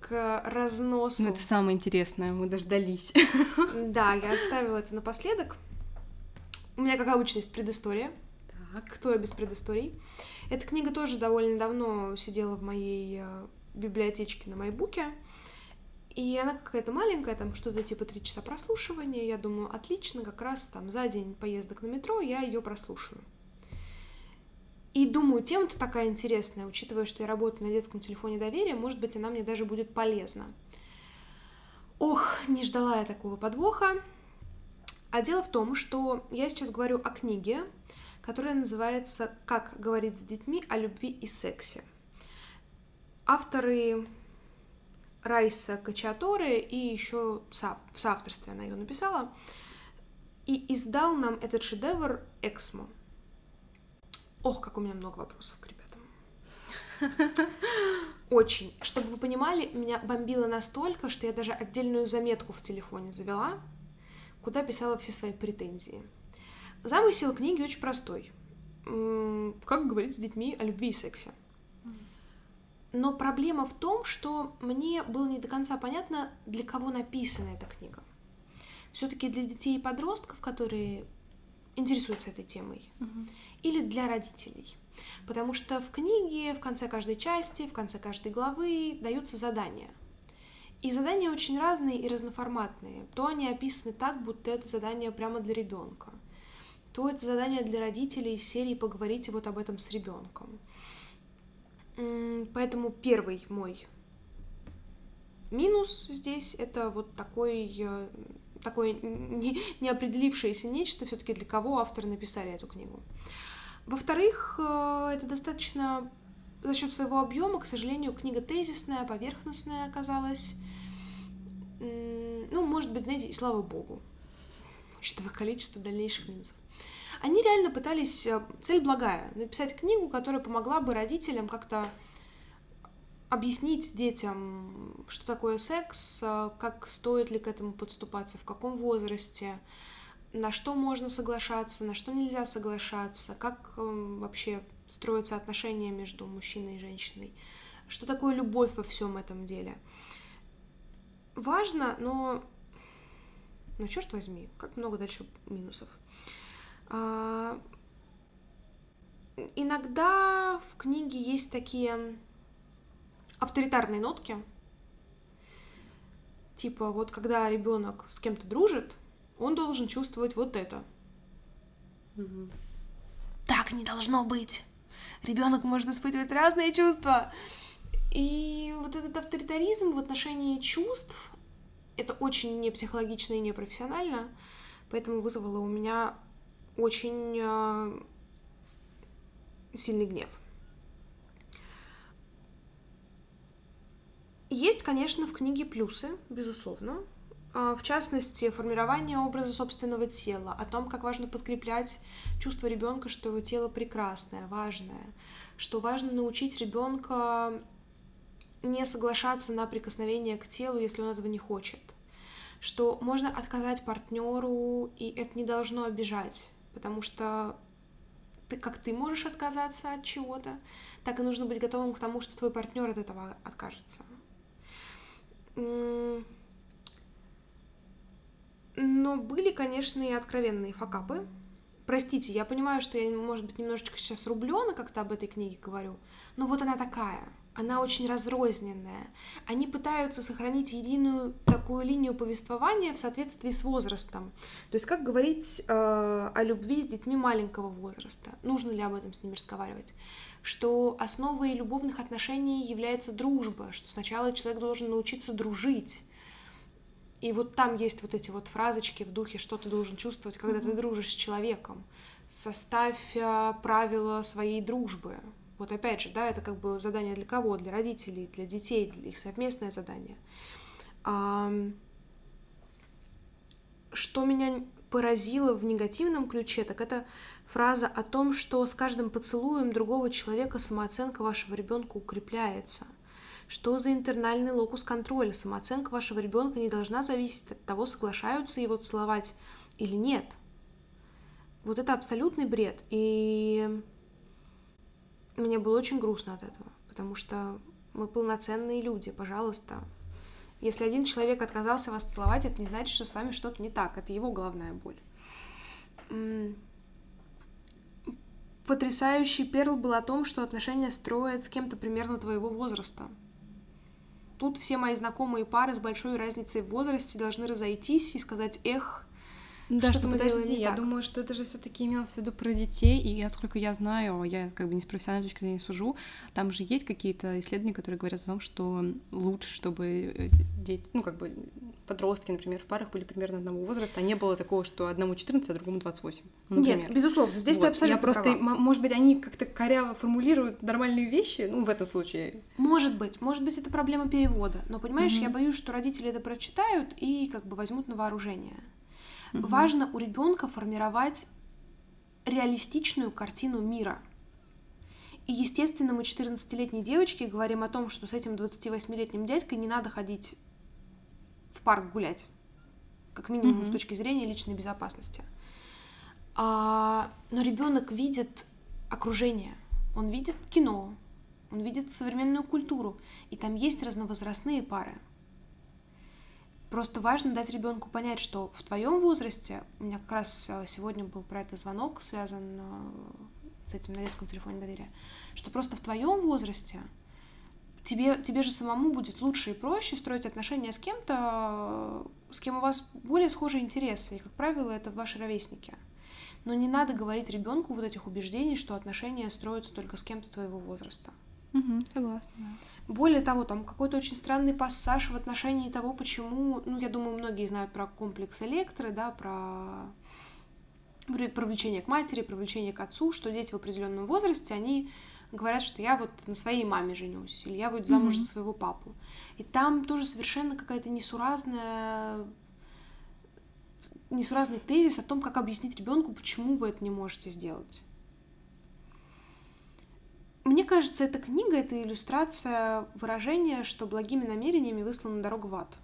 к разносу. Ну, это самое интересное, мы дождались. Да, я оставила это напоследок. У меня, как обычно, есть предыстория. Так. Кто я без предысторий? Эта книга тоже довольно давно сидела в моей э, библиотечке на майбуке. И она какая-то маленькая, там что-то типа три часа прослушивания. Я думаю, отлично, как раз там за день поездок на метро я ее прослушаю. И думаю, тема-то такая интересная, учитывая, что я работаю на детском телефоне доверия, может быть, она мне даже будет полезна. Ох, не ждала я такого подвоха. А дело в том, что я сейчас говорю о книге, которая называется «Как говорить с детьми о любви и сексе». Авторы Райса Качаторе и еще в соавторстве она ее написала. И издал нам этот шедевр Эксмо. Ох, как у меня много вопросов к ребятам. Очень. Чтобы вы понимали, меня бомбило настолько, что я даже отдельную заметку в телефоне завела, куда писала все свои претензии. Замысел книги очень простой. как говорить с детьми о любви и сексе. Но проблема в том, что мне было не до конца понятно, для кого написана эта книга. Все-таки для детей и подростков, которые интересуются этой темой, угу. или для родителей. Потому что в книге, в конце каждой части, в конце каждой главы даются задания. И задания очень разные и разноформатные. То они описаны так, будто это задание прямо для ребенка, то это задание для родителей из серии «Поговорите вот об этом с ребенком». Поэтому первый мой минус здесь это вот такой э, такое не, не определившееся нечто, все-таки для кого авторы написали эту книгу. Во-вторых, э, это достаточно за счет своего объема, к сожалению, книга тезисная, поверхностная оказалась. Ну, может быть, знаете, и слава богу, учитывая количество дальнейших минусов. Они реально пытались, э, цель благая, написать книгу, которая помогла бы родителям как-то объяснить детям, что такое секс, э, как стоит ли к этому подступаться, в каком возрасте, на что можно соглашаться, на что нельзя соглашаться, как эм, вообще строятся отношения между мужчиной и женщиной, что такое любовь во всем этом деле. Важно, но, ну черт возьми, как много дальше минусов. А... Иногда в книге есть такие авторитарные нотки. Типа, вот когда ребенок с кем-то дружит, он должен чувствовать вот это. Угу. Так не должно быть. Ребенок может испытывать разные чувства. И вот этот авторитаризм в отношении чувств, это очень не психологично и не профессионально, поэтому вызвало у меня очень э, сильный гнев. Есть, конечно, в книге плюсы, безусловно. А, в частности, формирование образа собственного тела, о том, как важно подкреплять чувство ребенка, что его тело прекрасное, важное, что важно научить ребенка не соглашаться на прикосновение к телу, если он этого не хочет, что можно отказать партнеру, и это не должно обижать, потому что ты, как ты можешь отказаться от чего-то, так и нужно быть готовым к тому, что твой партнер от этого откажется. Но были, конечно, и откровенные факапы. Простите, я понимаю, что я, может быть, немножечко сейчас рублена как-то об этой книге говорю, но вот она такая, она очень разрозненная. Они пытаются сохранить единую такую линию повествования в соответствии с возрастом. То есть как говорить э, о любви с детьми маленького возраста? Нужно ли об этом с ними разговаривать? что основой любовных отношений является дружба, что сначала человек должен научиться дружить. И вот там есть вот эти вот фразочки в духе, что ты должен чувствовать, когда mm-hmm. ты дружишь с человеком. Составь а, правила своей дружбы. Вот опять же, да, это как бы задание для кого? Для родителей, для детей, для их совместное задание. А, что меня поразило в негативном ключе, так это фраза о том, что с каждым поцелуем другого человека самооценка вашего ребенка укрепляется. Что за интернальный локус контроля? Самооценка вашего ребенка не должна зависеть от того, соглашаются его целовать или нет. Вот это абсолютный бред. И мне было очень грустно от этого, потому что мы полноценные люди, пожалуйста. Если один человек отказался вас целовать, это не значит, что с вами что-то не так. Это его головная боль потрясающий перл был о том, что отношения строят с кем-то примерно твоего возраста. Тут все мои знакомые пары с большой разницей в возрасте должны разойтись и сказать «эх, да, что, что подожди, я так. думаю, что это же все таки имелось в виду про детей, и насколько я знаю, я как бы не с профессиональной точки зрения сужу, там же есть какие-то исследования, которые говорят о том, что лучше, чтобы э, дети, ну, как бы подростки, например, в парах были примерно одного возраста, а не было такого, что одному 14, а другому 28. Ну, Нет, безусловно, здесь вот. ты абсолютно Я просто, права. может быть, они как-то коряво формулируют нормальные вещи, ну, в этом случае. Может быть, может быть, это проблема перевода, но, понимаешь, mm-hmm. я боюсь, что родители это прочитают и как бы возьмут на вооружение. Угу. Важно у ребенка формировать реалистичную картину мира. И, естественно, мы 14-летней девочке говорим о том, что с этим 28-летним дядькой не надо ходить в парк гулять. Как минимум mm с точки зрения личной безопасности. А, но ребенок видит окружение, он видит кино, он видит современную культуру, и там есть разновозрастные пары. Просто важно дать ребенку понять, что в твоем возрасте, у меня как раз э, сегодня был про это звонок, связан э, с этим на детском телефоне доверия, что просто в твоем возрасте тебе, тебе же самому будет лучше и проще строить отношения с кем-то, с кем у вас более схожие интересы, и, как правило, это ваши ровесники. Но не надо говорить ребенку вот этих убеждений, что отношения строятся только с кем-то твоего возраста. Угу, согласна. Да. Более того, там какой-то очень странный пассаж в отношении того, почему, ну, я думаю, многие знают про комплекс электры, да, про привлечение к матери, привлечение к отцу, что дети в определенном возрасте, они говорят, что я вот на своей маме женюсь, или я выйду замуж mm-hmm. за своего папу. И там тоже совершенно какая-то несуразная несуразный тезис о том, как объяснить ребенку, почему вы это не можете сделать. Мне кажется, эта книга — это иллюстрация выражения, что благими намерениями выслана дорога в ад.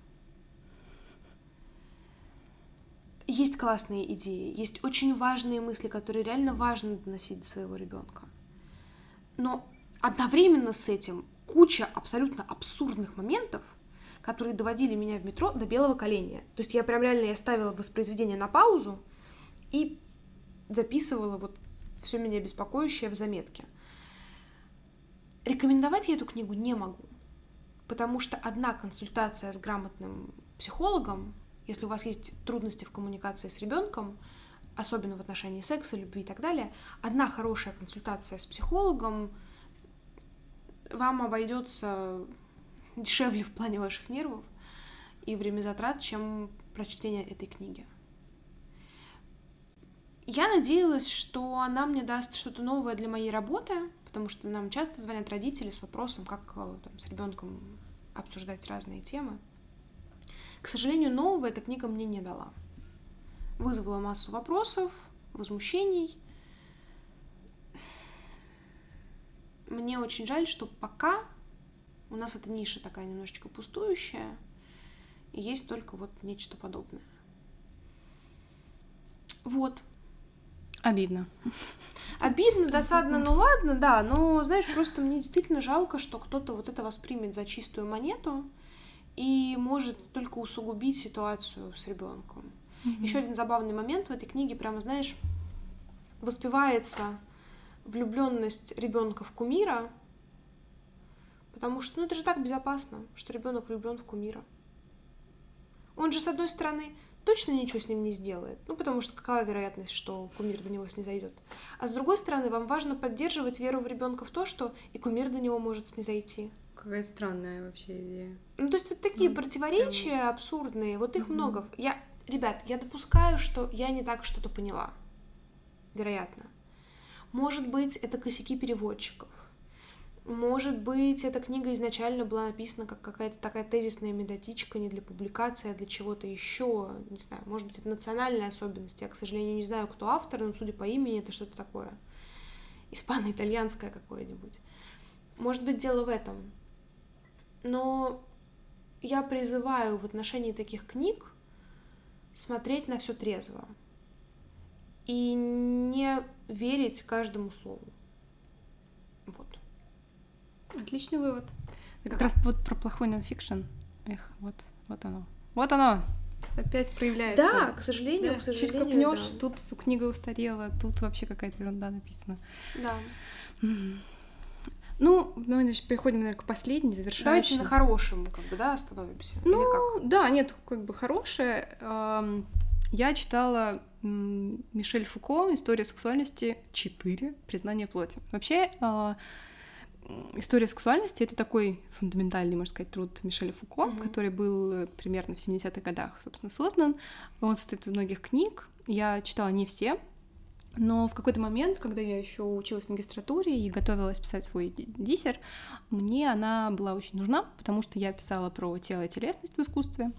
Есть классные идеи, есть очень важные мысли, которые реально важно доносить до своего ребенка. Но одновременно с этим куча абсолютно абсурдных моментов, которые доводили меня в метро до белого коленя. То есть я прям реально я ставила воспроизведение на паузу и записывала вот все меня беспокоящее в заметке. Рекомендовать я эту книгу не могу, потому что одна консультация с грамотным психологом, если у вас есть трудности в коммуникации с ребенком, особенно в отношении секса, любви и так далее, одна хорошая консультация с психологом вам обойдется дешевле в плане ваших нервов и время затрат, чем прочтение этой книги. Я надеялась, что она мне даст что-то новое для моей работы, потому что нам часто звонят родители с вопросом, как э, там, с ребенком обсуждать разные темы. К сожалению, нового эта книга мне не дала. Вызвала массу вопросов, возмущений. Мне очень жаль, что пока у нас эта ниша такая немножечко пустующая, и есть только вот нечто подобное. Вот, Обидно. Обидно, досадно, ну ладно, да, но, знаешь, просто мне действительно жалко, что кто-то вот это воспримет за чистую монету и может только усугубить ситуацию с ребенком. Mm-hmm. Еще один забавный момент в этой книге, прямо, знаешь, воспевается влюбленность ребенка в кумира, потому что, ну, это же так безопасно, что ребенок влюблен в кумира. Он же, с одной стороны, точно ничего с ним не сделает. Ну, потому что какая вероятность, что кумир до него снизойдет. А с другой стороны, вам важно поддерживать веру в ребенка в то, что и кумир до него может снизойти. Какая странная вообще идея. Ну, то есть вот такие ну, противоречия прям... абсурдные, вот их угу. много. Я, ребят, я допускаю, что я не так что-то поняла. Вероятно. Может быть, это косяки переводчиков. Может быть, эта книга изначально была написана как какая-то такая тезисная методичка не для публикации, а для чего-то еще. Не знаю, может быть, это национальная особенность. Я, к сожалению, не знаю, кто автор, но судя по имени, это что-то такое испано-итальянское какое-нибудь. Может быть, дело в этом. Но я призываю в отношении таких книг смотреть на все трезво и не верить каждому слову. Отличный вывод. Это как раз вот про плохой нонфикшн. Эх, вот, вот оно. Вот оно! Опять проявляется. Да, к сожалению, да. к сожалению. Чуть копнешь, да. тут книга устарела, тут вообще какая-то ерунда написана. Да. Ну, мы значит, переходим, наверное, к последней, завершающей. Давайте на хорошем, как бы, да, остановимся. Ну, да, нет, как бы хорошее. Я читала Мишель Фуко «История сексуальности 4. Признание плоти». Вообще, а, история сексуальности это такой фундаментальный, можно сказать, труд Мишеля Фуко, mm-hmm. который был э, примерно в 70-х годах, собственно, создан. Он состоит из многих книг. Я читала не все, но в какой-то момент, когда я еще училась в магистратуре и готовилась писать свой диссер, мне она была очень нужна, потому что я писала про тело и телесность в искусстве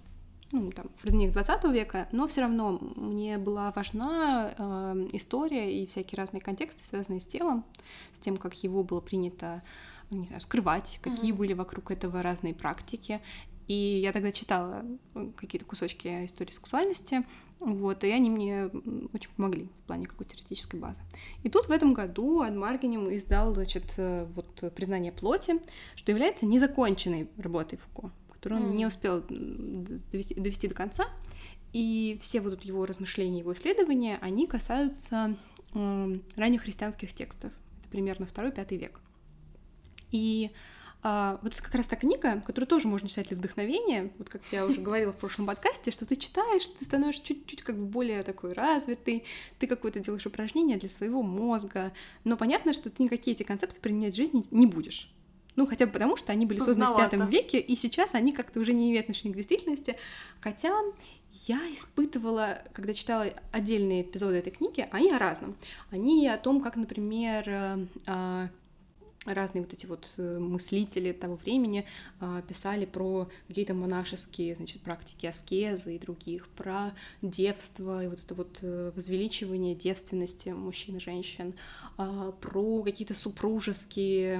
ну, там, в разных 20 века, но все равно мне была важна э, история и всякие разные контексты, связанные с телом, с тем, как его было принято, ну, не знаю, скрывать, какие mm-hmm. были вокруг этого разные практики. И я тогда читала э, какие-то кусочки истории сексуальности, вот, и они мне очень помогли в плане какой-то теоретической базы. И тут в этом году Ад Маргинем издал, значит, э, вот «Признание плоти», что является незаконченной работой Фуко, которую он mm. не успел довести, довести до конца. И все вот его размышления, его исследования, они касаются э, ранних христианских текстов. Это примерно второй-пятый век. И а, вот это как раз та книга, которую тоже можно читать для вдохновения, вот как я уже говорила в прошлом подкасте, что ты читаешь, ты становишься чуть-чуть как бы более такой развитый, ты какое-то делаешь упражнение для своего мозга, но понятно, что ты никакие эти концепты применять в жизни не будешь. Ну, хотя бы потому, что они были созданы в пятом веке, и сейчас они как-то уже не имеют отношения к действительности. Хотя я испытывала, когда читала отдельные эпизоды этой книги, они о разном. Они о том, как, например, э, а, разные вот эти вот э, мыслители того времени э, писали про какие-то монашеские, значит, практики аскезы и других, про девство и вот это вот э, возвеличивание девственности мужчин и женщин, э, про какие-то супружеские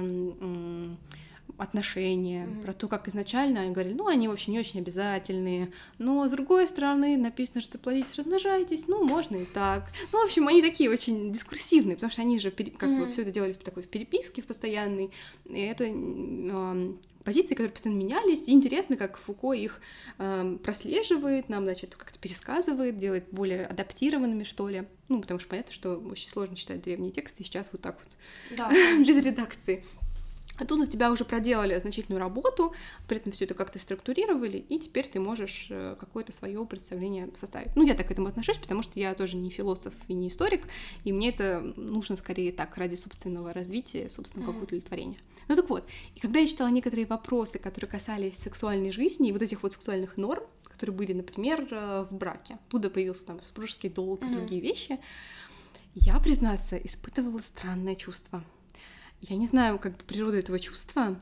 отношения, mm-hmm. про то, как изначально они говорили, ну, они вообще не очень обязательные, но с другой стороны написано, что плодитесь, размножайтесь, ну, можно и так. Ну, в общем, они такие очень дискурсивные, потому что они же как mm-hmm. бы все это делали в такой в переписке в постоянной, и это э, позиции, которые постоянно менялись, и интересно, как Фуко их э, прослеживает, нам, значит, как-то пересказывает, делает более адаптированными, что ли. Ну, потому что понятно, что очень сложно читать древние тексты сейчас вот так вот, да, без редакции. А тут за тебя уже проделали значительную работу, при этом все это как-то структурировали, и теперь ты можешь э, какое-то свое представление составить. Ну, я так к этому отношусь, потому что я тоже не философ и не историк, и мне это нужно скорее так, ради собственного развития, собственного mm-hmm. удовлетворения. Ну так вот, и когда я читала некоторые вопросы, которые касались сексуальной жизни и вот этих вот сексуальных норм, которые были, например, э, в браке, оттуда появился там супружеский долг и mm-hmm. другие вещи, я, признаться, испытывала странное чувство — я не знаю как бы природу этого чувства,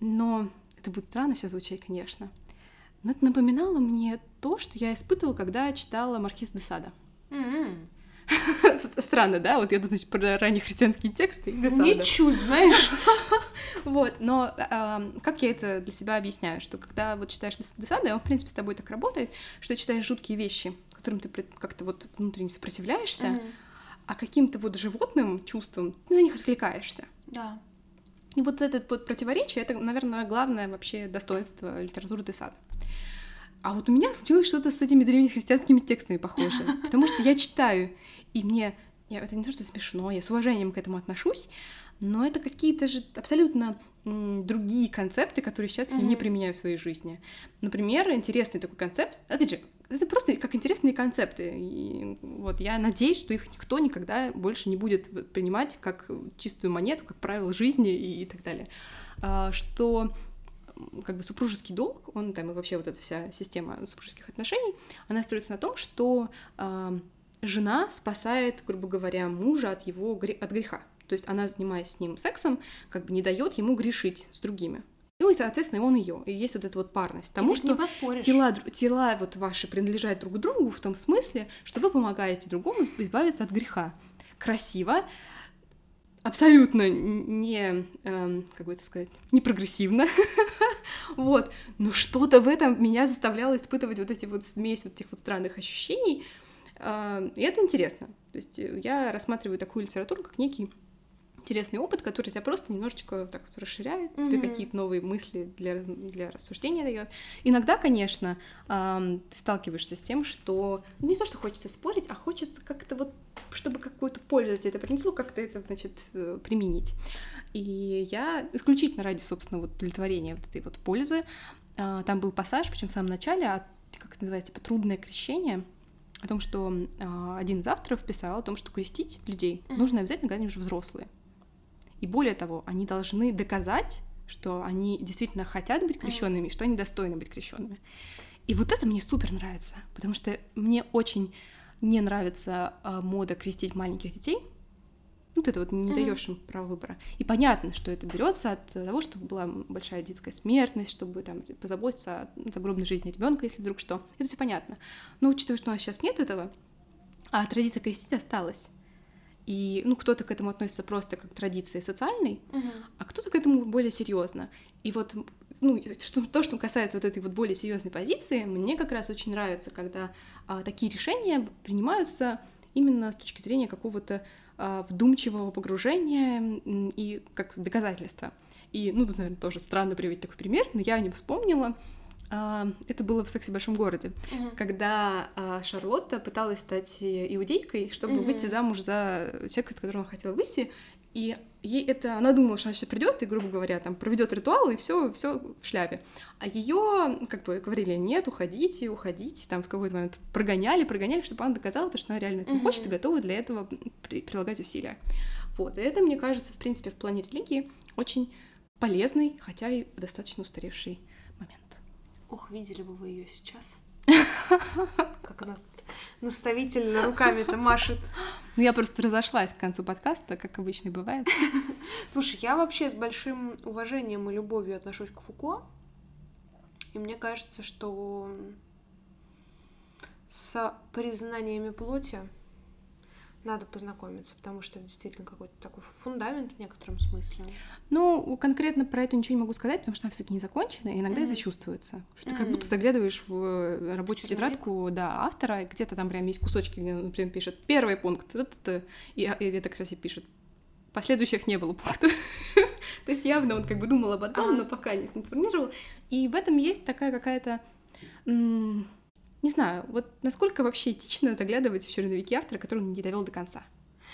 но это будет странно сейчас звучать, конечно. Но это напоминало мне то, что я испытывала, когда читала Маркиз де Сада. Mm-hmm. Странно, да? Вот я тут, значит, про ранние христианские тексты. Ничуть, знаешь. вот, но как я это для себя объясняю? Что когда вот читаешь Десада, он, в принципе, с тобой так работает, что читаешь жуткие вещи, которым ты как-то вот внутренне сопротивляешься, а каким-то вот животным чувством ты на них откликаешься. Да. И вот это вот противоречие, это, наверное, главное вообще достоинство литературы Десада. А вот у меня случилось что-то с этими древнехристианскими текстами похоже, потому что я читаю, и мне, я, это не то, что смешно, я с уважением к этому отношусь, но это какие-то же абсолютно другие концепты, которые сейчас mm-hmm. я не применяю в своей жизни. Например, интересный такой концепт, опять же, это просто как интересные концепты. И вот я надеюсь, что их никто никогда больше не будет принимать как чистую монету, как правило жизни и, и так далее. А, что как бы супружеский долг, он там и вообще вот эта вся система супружеских отношений, она строится на том, что э, жена спасает, грубо говоря, мужа от его от греха. То есть она, занимаясь с ним сексом, как бы не дает ему грешить с другими. И, соответственно, он ее. И есть вот эта вот парность. Потому что тела, тела вот ваши принадлежат друг другу в том смысле, что вы помогаете другому избавиться от греха. Красиво, абсолютно не, э, как бы это сказать, не прогрессивно, вот, но что-то в этом меня заставляло испытывать вот эти вот смесь вот этих вот странных ощущений, э, и это интересно, то есть я рассматриваю такую литературу как некий интересный опыт, который тебя просто немножечко так вот расширяет, mm-hmm. тебе какие-то новые мысли для, для рассуждения дает. Иногда, конечно, эм, ты сталкиваешься с тем, что ну, не то, что хочется спорить, а хочется как-то вот, чтобы какую-то пользу тебе это принесло, как-то это, значит, э, применить. И я исключительно ради, собственно, вот удовлетворения вот этой вот пользы, э, там был пассаж, причем в самом начале, от, как это называется, типа трудное крещение, о том, что э, один из авторов писал о том, что крестить людей mm-hmm. нужно обязательно, когда они уже взрослые. И более того, они должны доказать, что они действительно хотят быть крещенными, что они достойны быть крещенными. И вот это мне супер нравится, потому что мне очень не нравится э, мода крестить маленьких детей. Ты это вот не mm-hmm. даешь им право выбора. И понятно, что это берется от того, чтобы была большая детская смертность, чтобы там позаботиться о загробной жизни ребенка, если вдруг что. Это все понятно. Но учитывая, что у нас сейчас нет этого, а традиция крестить осталась. И, ну, кто-то к этому относится просто как к традиции социальной, угу. а кто-то к этому более серьезно. И вот ну, что, то, что касается вот этой вот более серьезной позиции, мне как раз очень нравится, когда а, такие решения принимаются именно с точки зрения какого-то а, вдумчивого погружения и как доказательства. И, ну, тут, наверное, тоже странно приводить такой пример, но я не вспомнила. А, это было в «Сексе в большом городе», uh когда а, Шарлотта пыталась стать иудейкой, чтобы uh выйти замуж за человека, с которым она хотела выйти, и ей это, она думала, что она сейчас придет и, грубо говоря, там проведет ритуал и все, все в шляпе. А ее, как бы говорили, нет, уходите, уходите, там в какой-то момент прогоняли, прогоняли, чтобы она доказала то, что она реально этого mm-hmm. хочет и готова для этого при- прилагать усилия. Вот, и это, мне кажется, в принципе, в плане религии очень полезный, хотя и достаточно устаревший. Ох, видели бы вы ее сейчас. Как она наставительно руками-то машет. Ну, я просто разошлась к концу подкаста, как обычно бывает. Слушай, я вообще с большим уважением и любовью отношусь к Фуко. И мне кажется, что с признаниями плоти надо познакомиться, потому что это действительно какой-то такой фундамент в некотором смысле. Ну, конкретно про это ничего не могу сказать, потому что она все-таки не закончена, и иногда mm-hmm. это чувствуется. Что mm-hmm. ты как будто заглядываешь в э, рабочую тетрадку да, автора, и где-то там прям есть кусочки, где, например, пишет первый пункт, и, это, кстати, пишет последующих не было пунктов. То есть явно он как бы думал об одном, но пока не сформировал. И в этом есть такая какая-то не знаю, вот насколько вообще этично заглядывать в черновики автора, который он не довел до конца.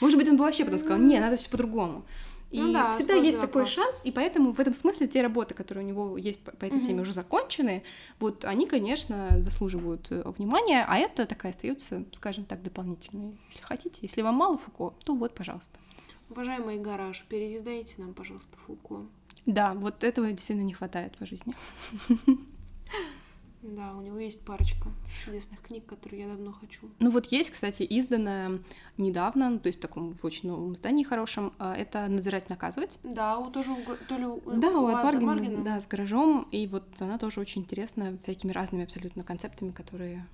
Может быть, он бы вообще потом сказал, не, надо все по-другому. И ну да, всегда есть вопрос. такой шанс, и поэтому в этом смысле те работы, которые у него есть по, по этой mm-hmm. теме уже закончены, вот они, конечно, заслуживают э, внимания, а это такая остается, скажем так, дополнительной. Если хотите, если вам мало Фуко, то вот, пожалуйста. Уважаемый гараж, переиздайте нам, пожалуйста, Фуко. Да, вот этого действительно не хватает по жизни. Да, у него есть парочка чудесных книг, которые я давно хочу. Ну вот есть, кстати, изданная недавно, ну, то есть в таком в очень новом издании хорошем, а, это «Надзирать, наказывать». Да, у тоже то ли у, да, у, у Маргина, Маргина, да, с гаражом, и вот она тоже очень интересна, всякими разными абсолютно концептами, которые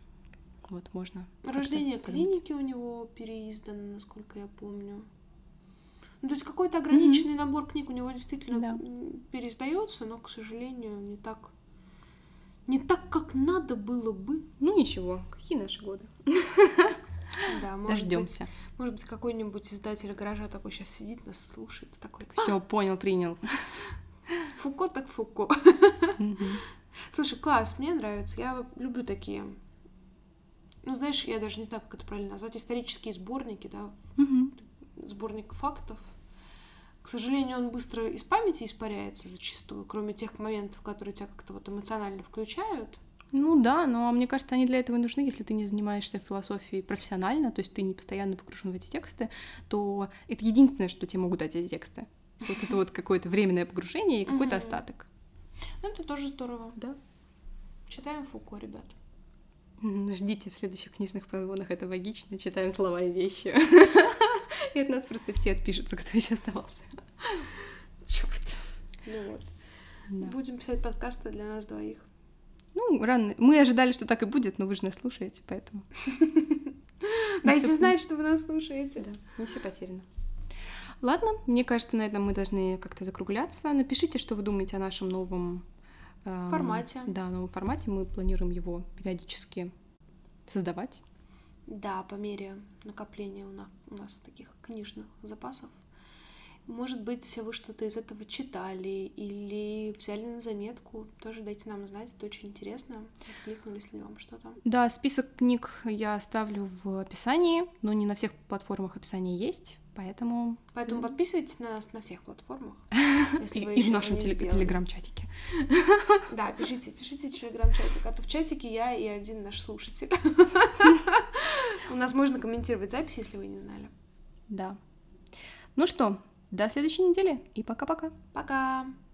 вот можно... Рождение клиники у него переиздано, насколько я помню. Ну, то есть какой-то ограниченный mm-hmm. набор книг у него действительно да. переиздается, но, к сожалению, не так не так, как надо было бы. Ну ничего, какие наши годы. Да, может Дождемся. Быть, может быть, какой-нибудь издатель гаража такой сейчас сидит, нас слушает, такой. Все, понял, принял. Фуко так Фуко. Слушай, класс, мне нравится. Я люблю такие. Ну, знаешь, я даже не знаю, как это правильно назвать. Исторические сборники, да. Сборник фактов. К сожалению, он быстро из памяти испаряется зачастую, кроме тех моментов, которые тебя как-то вот эмоционально включают. Ну да, но мне кажется, они для этого и нужны, если ты не занимаешься философией профессионально, то есть ты не постоянно погружен в эти тексты, то это единственное, что тебе могут дать эти тексты. Вот это вот какое-то временное погружение и какой-то остаток. Ну, это тоже здорово. Да. Читаем Фуко, ребят. Ждите в следующих книжных позвонах, это логично. Читаем слова и вещи. И от нас просто все отпишутся, кто еще оставался. Черт. Ну вот. Да. Будем писать подкасты для нас двоих. Ну, рано. Мы ожидали, что так и будет, но вы же нас слушаете, поэтому. Дайте знать, что вы нас слушаете. Да, не все потеряно. Ладно, мне кажется, на этом мы должны как-то закругляться. Напишите, что вы думаете о нашем новом эм, формате. Да, новом формате. Мы планируем его периодически создавать. Да, по мере накопления у нас, у нас таких книжных запасов. Может быть, вы что-то из этого читали или взяли на заметку. Тоже дайте нам знать, это очень интересно. Кликнулись ли вам что-то? Да, список книг я оставлю в описании, но не на всех платформах описание есть, поэтому... Поэтому подписывайтесь на нас на всех платформах. И в нашем телеграм-чатике. Да, пишите, пишите телеграм-чатик, а то в чатике я и один наш слушатель. У нас можно комментировать записи, если вы не знали. Да. Ну что, до следующей недели и пока-пока. Пока. -пока. пока.